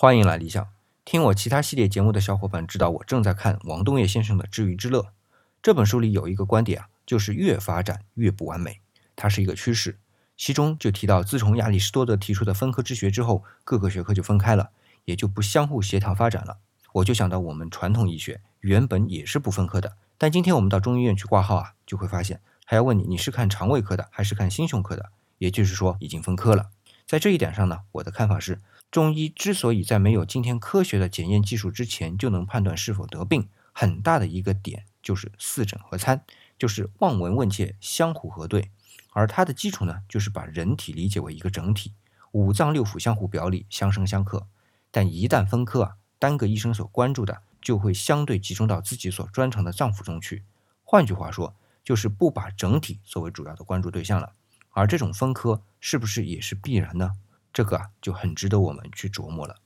欢迎来理想。听我其他系列节目的小伙伴知道，我正在看王东岳先生的《知鱼之乐》这本书里有一个观点啊，就是越发展越不完美，它是一个趋势。其中就提到，自从亚里士多德提出的分科之学之后，各个学科就分开了，也就不相互协调发展了。我就想到我们传统医学原本也是不分科的，但今天我们到中医院去挂号啊，就会发现还要问你你是看肠胃科的还是看心胸科的，也就是说已经分科了。在这一点上呢，我的看法是。中医之所以在没有今天科学的检验技术之前就能判断是否得病，很大的一个点就是四诊合参，就是望闻问切相互核对。而它的基础呢，就是把人体理解为一个整体，五脏六腑相互表里，相生相克。但一旦分科啊，单个医生所关注的就会相对集中到自己所专长的脏腑中去。换句话说，就是不把整体作为主要的关注对象了。而这种分科是不是也是必然呢？这个啊，就很值得我们去琢磨了。